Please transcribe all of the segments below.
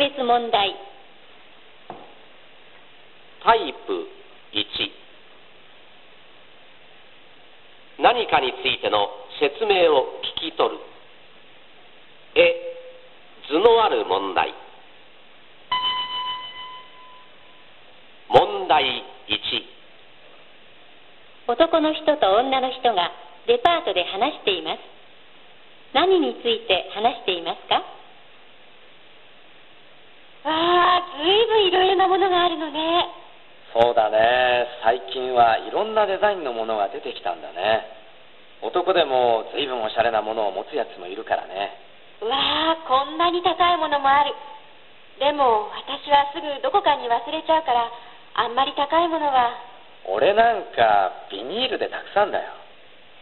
別問題。タイプ1何かについての説明を聞き取る。え。図のある問題。問題1男の人と女の人がデパートで話しています。何について話していますかああ、ずいぶんいろいろなものがあるのね。そうだね最近はいろんなデザインのものが出てきたんだね男でも随分おしゃれなものを持つやつもいるからねうわあ、こんなに高いものもある。でも、私はすぐどこかに忘れちゃうから、あんまり高いものは。俺なんかビニールでたくさんだよ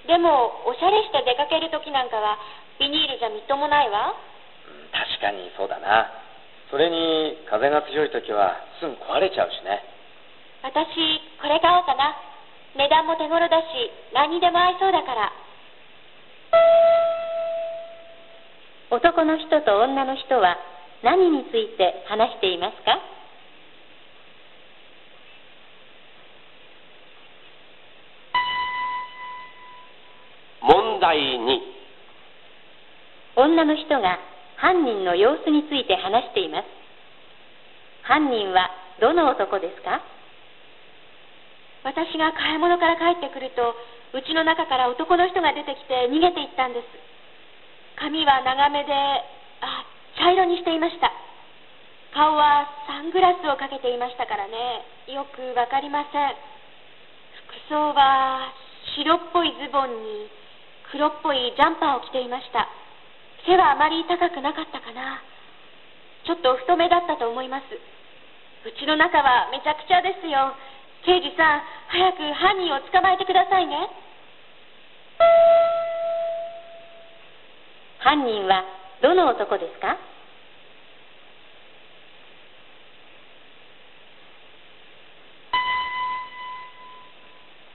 でも、おしゃれして出かけるときなんかは、ビニールじゃみっともないわ。うん確かにそうだなそれに風が強い時はすぐ壊れちゃうしね私、これ買おうかな。値段も手頃だし、何にでも合いそうだから。男の人と女の人は何について話していますか？問題2女の人が犯人の様子について話しています犯人はどの男ですか？私が買い物から帰ってくると、うちの中から男の人が出てきて逃げていったんです。髪は長めで、あ、茶色にしていました。顔はサングラスをかけていましたからね、よくわかりません。服装は白っぽいズボンに黒っぽいジャンパーを着ていました。背はあまり高くなかったかな。ちょっと太めだったと思います。うちの中はめちゃくちゃですよ。刑事さん、早く犯人を捕まえてくださいね。犯人はどの男ですか？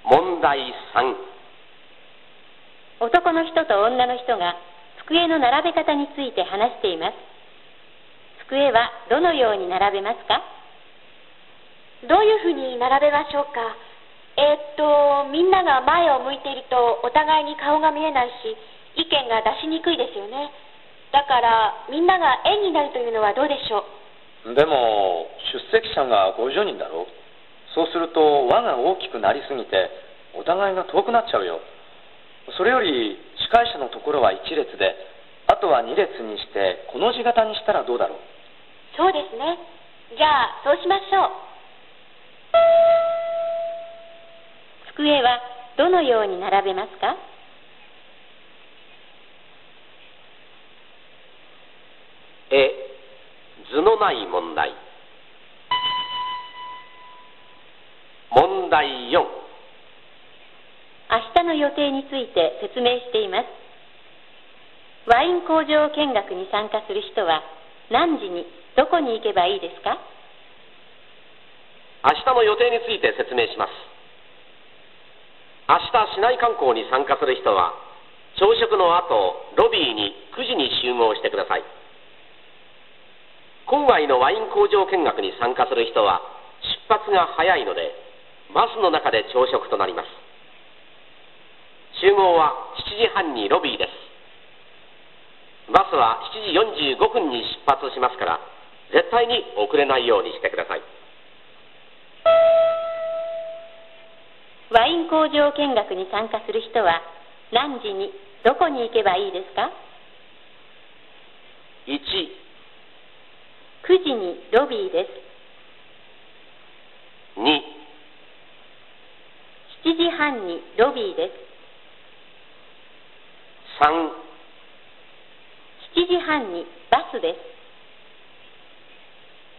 問題3男の人と女の人が机の並べ方について話しています机はどのように並べますか？どういうふうに並べましょうか？えーっと、みんなが前を向いているとお互いに顔が見えないし、意見が出しにくいですよね。だから、みんなが円になるというのはどうでしょう？でも出席者が50人だろそうすると輪が大きくなりすぎてお互いが遠くなっちゃうよそれより司会者のところは1列であとは2列にしてこの字型にしたらどうだろう？そうですね。じゃあ、そうしましょう。机はどのように並べますか？え図のない問題問題4明日の予定について説明しています。ワイン工場見学に参加する人は何時にどこに行けばいいですか？明日の予定について説明します。明日市内観光に参加する人は朝食の後ロビーに9時に集合してください。郊外のワイン工場見学に参加する人は出発が早いのでバスの中で朝食となります。集合は7時半にロビーです。バスは7時45分に出発しますから絶対に遅れないようにしてください。ワイン工場見学に参加する人は何時にどこに行けばいいですか？1 9時にロビーです。2 7時半にロビーです。3 7時半にバスで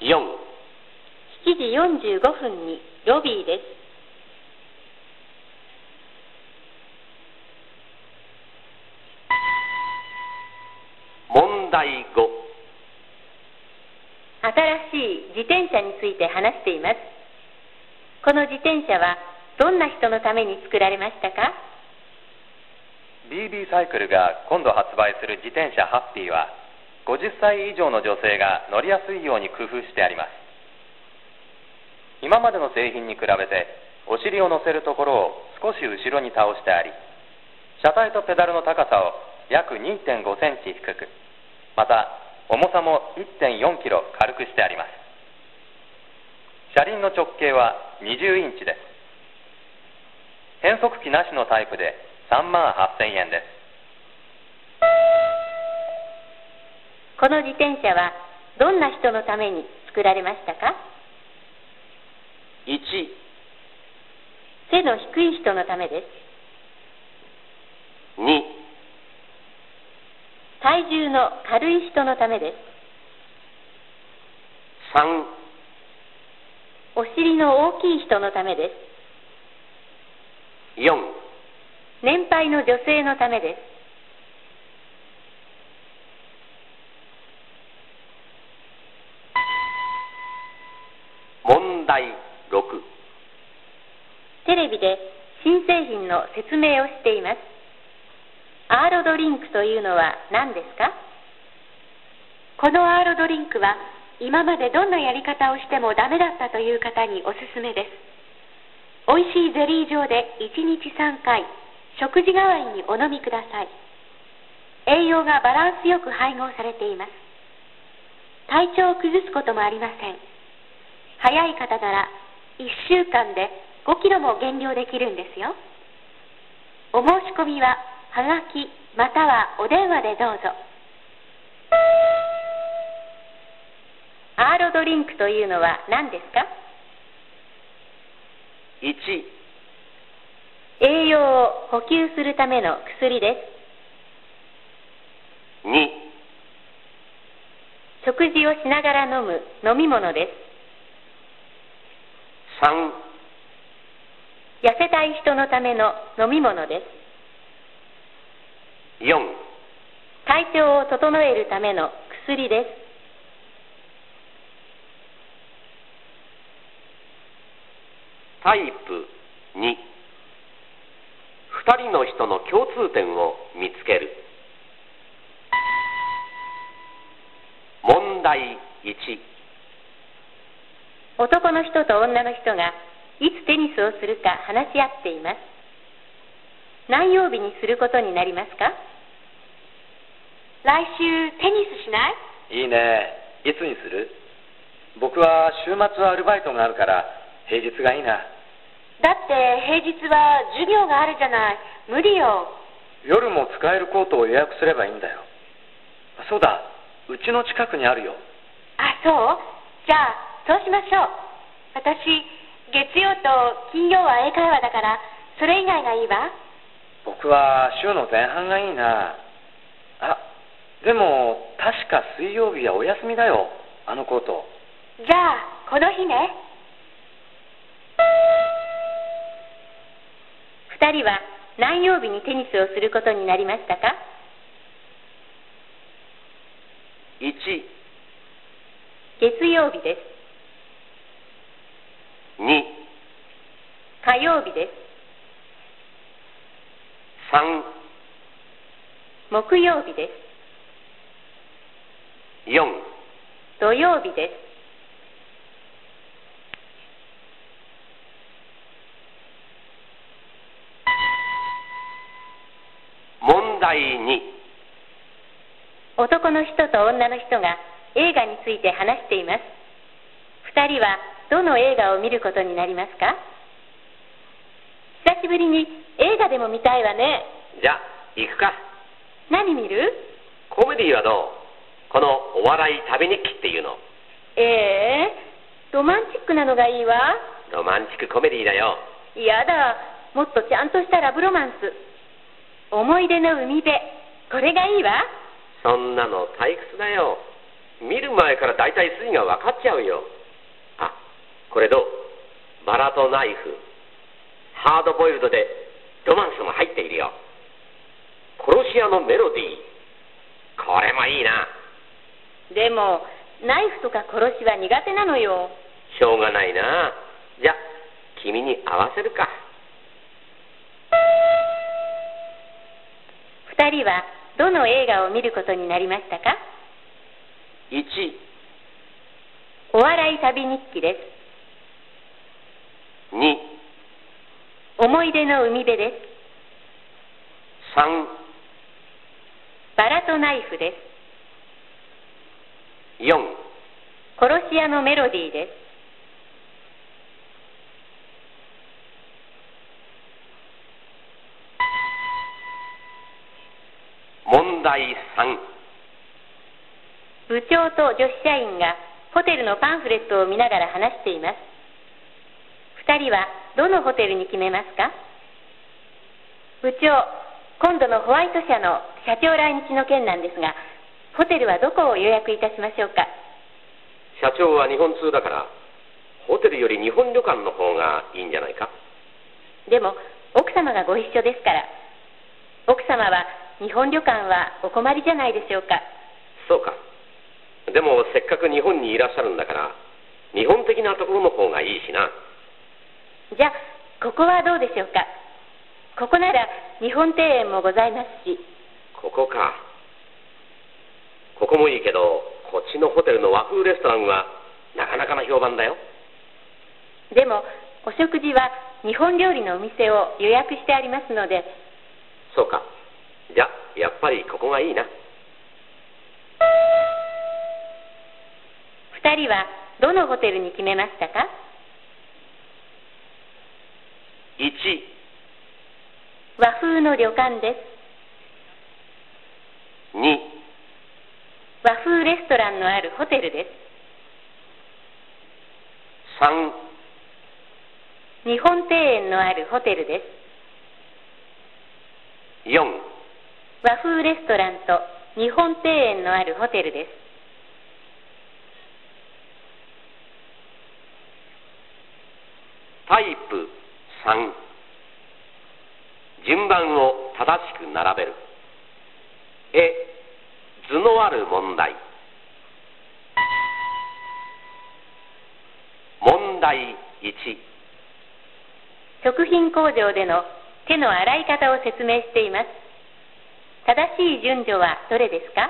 す。4 7時45分にロビーです。問題5新しい自転車について話しています。この自転車はどんな人のために作られましたか？BB サイクルが今度発売する自転車ハッピーは50歳以上の女性が乗りやすいように工夫してあります。今までの製品に比べてお尻を乗せるところを少し後ろに倒してあり車体とペダルの高さを約2 5センチ低くまた重さも1 4キロ軽くしてあります。車輪の直径は20インチです。変速機なしのタイプで3万8000円です。この自転車はどんな人のために作られましたか？1背の低い人のためです。2体重の軽い人のためです。3お尻の大きい人のためです。4年配の女性のためです。問題6テレビで新製品の説明をしています。アーロドリンクというのは何ですか？このアーロドリンクは今までどんなやり方をしてもダメだったという方におすすめです。美味しいゼリー状で1日3回食事代わりにお飲みください。栄養がバランスよく配合されています。体調を崩すこともありません。早い方なら1週間で5キロも減量できるんですよ。お申し込みははがきまたはお電話でどうぞ。アーロドリンクというのは何ですか？1栄養を補給するための薬です。2食事をしながら飲む飲み物です。3痩せたい人のための飲み物です。4体調を整えるための薬です。タイプ2 2人の人の共通点を見つける。問題1男の人と女の人がいつテニスをするか話し合っています。何曜日にすることになりますか？来週テニスしない？いいね。いつにする？僕は週末はアルバイトがあるから平日がいいなだって平日は授業があるじゃない。無理よ。夜も使えるコートを予約すればいいんだよ。そうだ。うちの近くにあるよ。あそう？じゃあそうしましょう。私月曜と金曜は英会話だからそれ以外がいいわ。僕は週の前半がいいな。あでも確か水曜日はお休みだよ。あのコート。じゃあこの日ね人は何曜日にテニスをすることになりましたか？1月曜日です。2火曜日です。3木曜日です。4土曜日です題2男の人と女の人が映画について話しています。2人はどの映画を見ることになりますか？久しぶりに映画でも見たいわね。じゃあ行くか。何見る？コメディはどう？このお笑い旅日記っていうの。ええロマンチックなのがいいわ。ロマンチックコメディだよ。やだ。もっとちゃんとしたラブロマンス思い出の海辺。これがいいわ。そんなの退屈だよ。見る前から大体筋が分かっちゃうよ。あこれどう？バラとナイフ。ハードボイルドでロマンスも入っているよ。殺し屋のメロディー。これもいいな。でもナイフとか殺しは苦手なのよ。しょうがないな。じゃ君に合わせるか2人はどの映画を見ることになりましたか？1お笑い旅日記です。2思い出の海辺です。3バラとナイフです。4殺し屋のメロディーです問題3部長と女子社員がホテルのパンフレットを見ながら話しています。2人はどのホテルに決めますか？部長今度のホワイト社の社長来日の件なんですがホテルはどこを予約いたしましょうか？社長は日本通だからホテルより日本旅館の方がいいんじゃないか？でも奥様がご一緒ですから。奥様は日本旅館はお困りじゃないでしょうか。そうか。でもせっかく日本にいらっしゃるんだから日本的なところの方がいいしな。じゃあここはどうでしょうか。ここなら日本庭園もございますし。ここか。ここもいいけどこっちのホテルの和風レストランはなかなかな評判だよ。でもお食事は日本料理のお店を予約してありますので。そうかじゃやっぱりここがいいな。2人はどのホテルに決めましたか？1和風の旅館です。2和風レストランのあるホテルです。3日本庭園のあるホテルです。4和風レストランと日本庭園のあるホテルです。タイプ3順番を正しく並べる。え。図のある問題。問題1食品工場での手の洗い方を説明しています正しい順序はどれですか？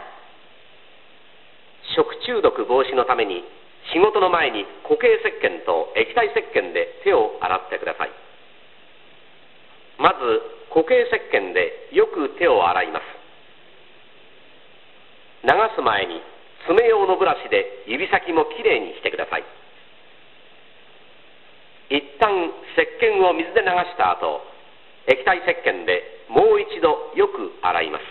食中毒防止のために仕事の前に固形石鹸と液体石鹸で手を洗ってください。まず固形石鹸でよく手を洗います。流す前に爪用のブラシで指先もきれいにしてください。一旦石鹸を水で流した後液体石鹸でもう一度よく洗います。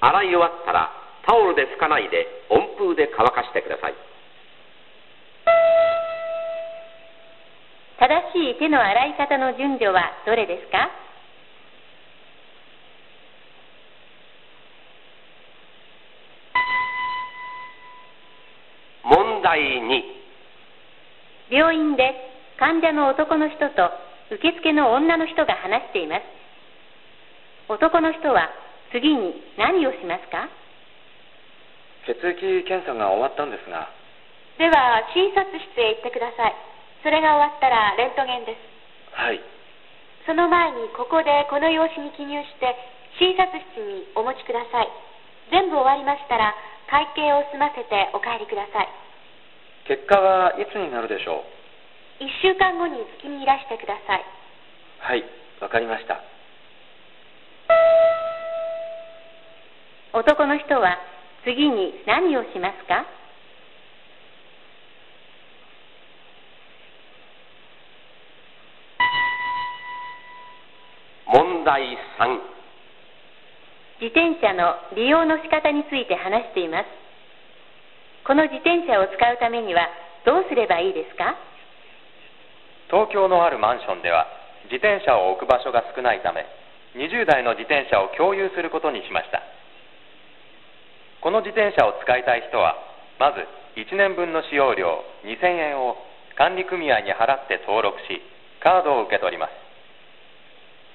洗い終わったらタオルで拭かないで温風で乾かしてください。正しい手の洗い方の順序はどれですか？問題2病院で患者の男の人と受付の女の人が話しています。男の人は次に何をしますか？血液検査が終わったんですが。では診察室へ行ってください。それが終わったらレントゲンです。はい。その前にここでこの用紙に記入して診察室にお持ちください。全部終わりましたら会計を済ませてお帰りください。結果はいつになるでしょう？1週間後に月にいらしてください。はいわかりました。男の人は次に何をしますか？問題3自転車の利用の仕方について話しています。この自転車を使うためにはどうすればいいですか？東京のあるマンションでは自転車を置く場所が少ないため20台の自転車を共有することにしました。この自転車を使いたい人はまず1年分の使用料2000円を管理組合に払って登録しカードを受け取ります。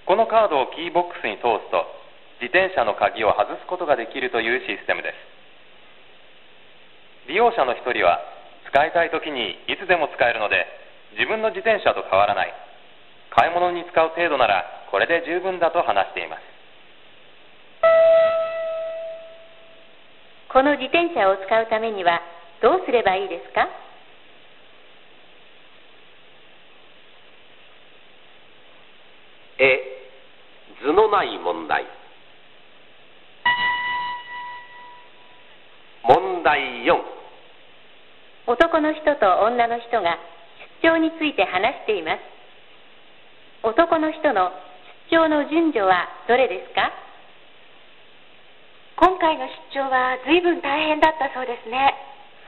このカードをキーボックスに通すと自転車の鍵を外すことができるというシステムです。利用者の一人は使いたい時にいつでも使えるので自分の自転車と変わらない。買い物に使う程度ならこれで十分だと話しています。この自転車を使うためにはどうすればいいですか？え図のない問題。問題4男の人と女の人が出張について話しています。男の人の出張の順序はどれですか？今回の出張は随分大変だったそうですね。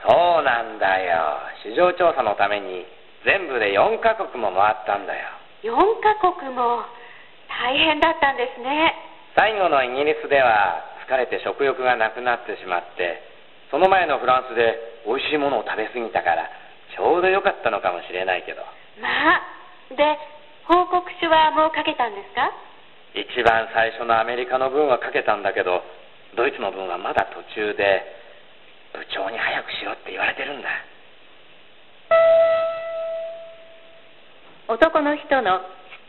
そうなんだよ。市場調査のために全部で4カ国も回ったんだよ。4カ国も？大変だったんですね。最後のイギリスでは疲れて食欲がなくなってしまってその前のフランスで美味しいものを食べ過ぎたからちょうど良かったのかもしれないけど。まあ、で、報告書はもう書けたんですか？一番最初のアメリカの分はかけたんだけどドイツの分はまだ途中で部長に早くしろって言われてるんだ。男の人の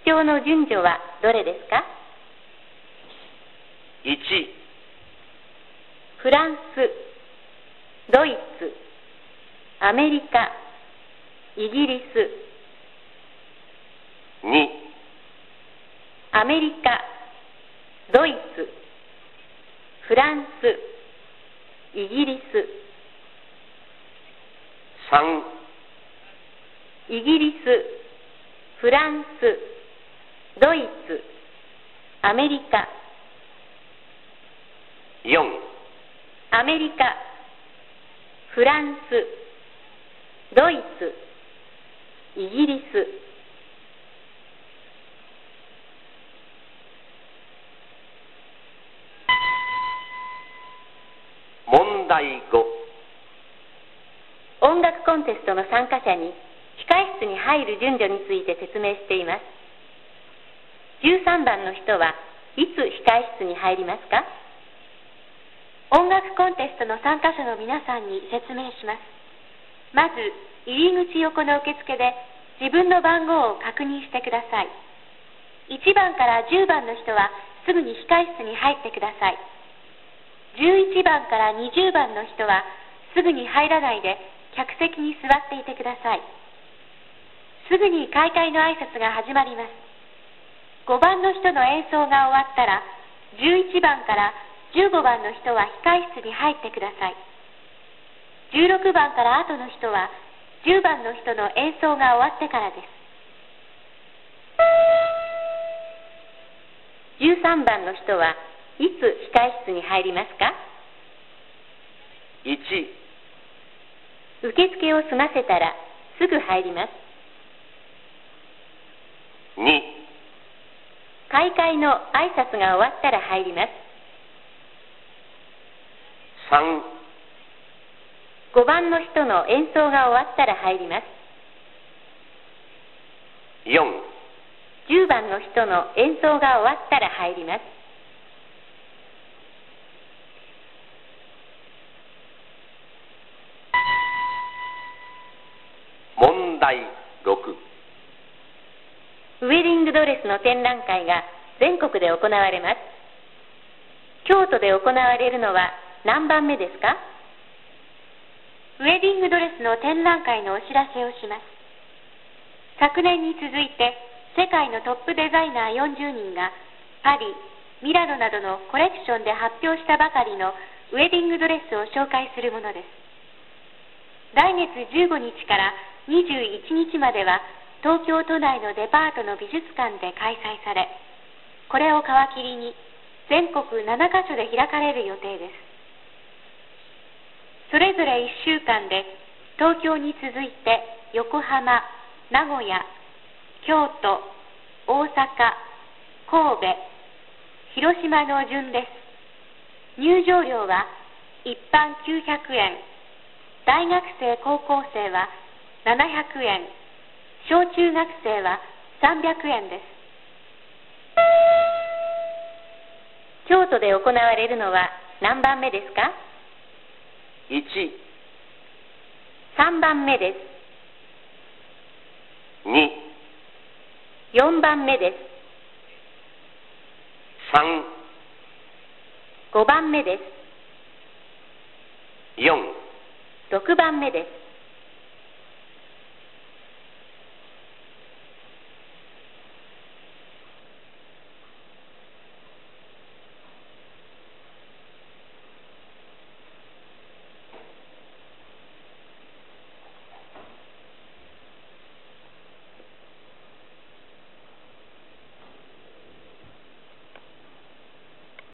出張の順序はどれですか？1フランス、ドイツ、アメリカ、イギリス、2アメリカ、ドイツ、フランス、イギリス、3イギリス、フランス、ドイツ、アメリカ、4アメリカ、フランス、ドイツ、イギリス、問題5音楽コンテストの参加者に控室に入る順序について説明しています。13番の人はいつ控室に入りますか？音楽コンテストの参加者の皆さんに説明します。まず、入り口横の受付で自分の番号を確認してください。1番から10番の人はすぐに控室に入ってください。11番から20番の人はすぐに入らないで客席に座っていてください。すぐに開会の挨拶が始まります。5番の人の演奏が終わったら、11番から15番の人は控室に入ってください。16番から後の人は10番の人の演奏が終わってからです。13番の人はいつ控室に入りますか？1受付を済ませたらすぐ入ります。2開会の挨拶が終わったら入ります。3 5番の人の演奏が終わったら入ります。4 10番の人の演奏が終わったら入ります。問題6ウェディングドレスの展覧会が全国で行われます。京都で行われるのは何番目ですか？ウェディングドレスの展覧会のお知らせをします。昨年に続いて世界のトップデザイナー40人がパリ、ミラノなどのコレクションで発表したばかりのウェディングドレスを紹介するものです。来月15日から21日までは東京都内のデパートの美術館で開催され、これを皮切りに全国7カ所で開かれる予定です。それぞれ1週間で東京に続いて横浜、名古屋、京都、大阪、神戸、広島の順です。入場料は一般900円、大学生高校生は700円、小中学生は300円です。京都で行われるのは何番目ですか？1 3番目です。2 4番目です。3 5番目です。4 6番目です